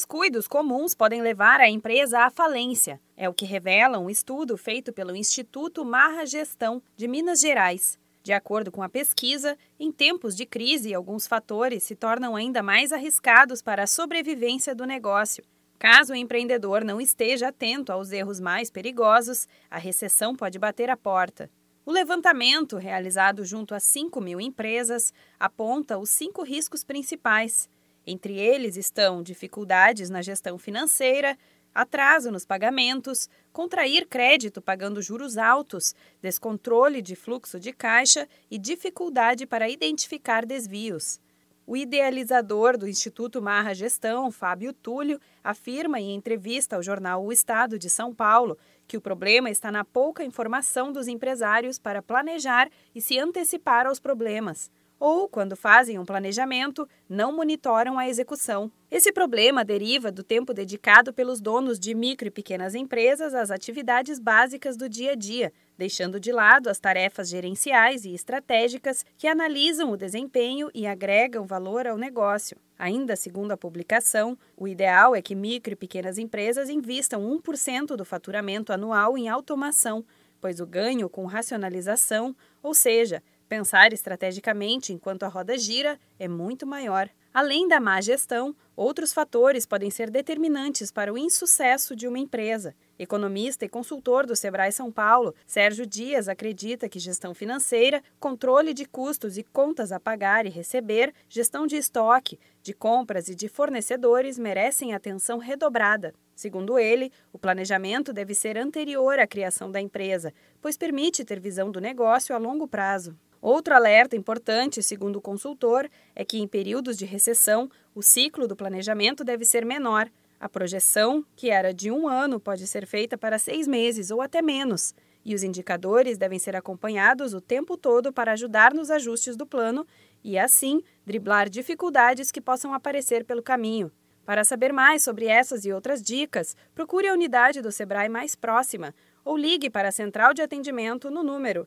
Descuidos comuns podem levar a empresa à falência. É o que revela um estudo feito pelo Instituto Marra Gestão de Minas Gerais. De acordo com a pesquisa, em tempos de crise, alguns fatores se tornam ainda mais arriscados para a sobrevivência do negócio. Caso o empreendedor não esteja atento aos erros mais perigosos, a recessão pode bater à porta. O levantamento, realizado junto a 5 mil empresas, aponta os cinco riscos principais. Entre eles estão dificuldades na gestão financeira, atraso nos pagamentos, contrair crédito pagando juros altos, descontrole de fluxo de caixa e dificuldade para identificar desvios. O idealizador do Instituto Marra Gestão, Fábio Túlio, afirma em entrevista ao jornal O Estado de São Paulo que o problema está na pouca informação dos empresários para planejar e se antecipar aos problemas ou, quando fazem um planejamento, não monitoram a execução. Esse problema deriva do tempo dedicado pelos donos de micro e pequenas empresas às atividades básicas do dia a dia, deixando de lado as tarefas gerenciais e estratégicas que analisam o desempenho e agregam valor ao negócio. Ainda segundo a publicação, o ideal é que micro e pequenas empresas invistam 1% do faturamento anual em automação, pois o ganho com racionalização, ou seja, Pensar estrategicamente enquanto a roda gira é muito maior. Além da má gestão, outros fatores podem ser determinantes para o insucesso de uma empresa. Economista e consultor do Sebrae São Paulo, Sérgio Dias acredita que gestão financeira, controle de custos e contas a pagar e receber, gestão de estoque, de compras e de fornecedores merecem atenção redobrada. Segundo ele, o planejamento deve ser anterior à criação da empresa, pois permite ter visão do negócio a longo prazo. Outro alerta importante, segundo o consultor, é que em períodos de recessão, o ciclo do planejamento deve ser menor. A projeção, que era de um ano, pode ser feita para seis meses ou até menos, e os indicadores devem ser acompanhados o tempo todo para ajudar nos ajustes do plano e, assim, driblar dificuldades que possam aparecer pelo caminho. Para saber mais sobre essas e outras dicas, procure a unidade do Sebrae mais próxima ou ligue para a central de atendimento no número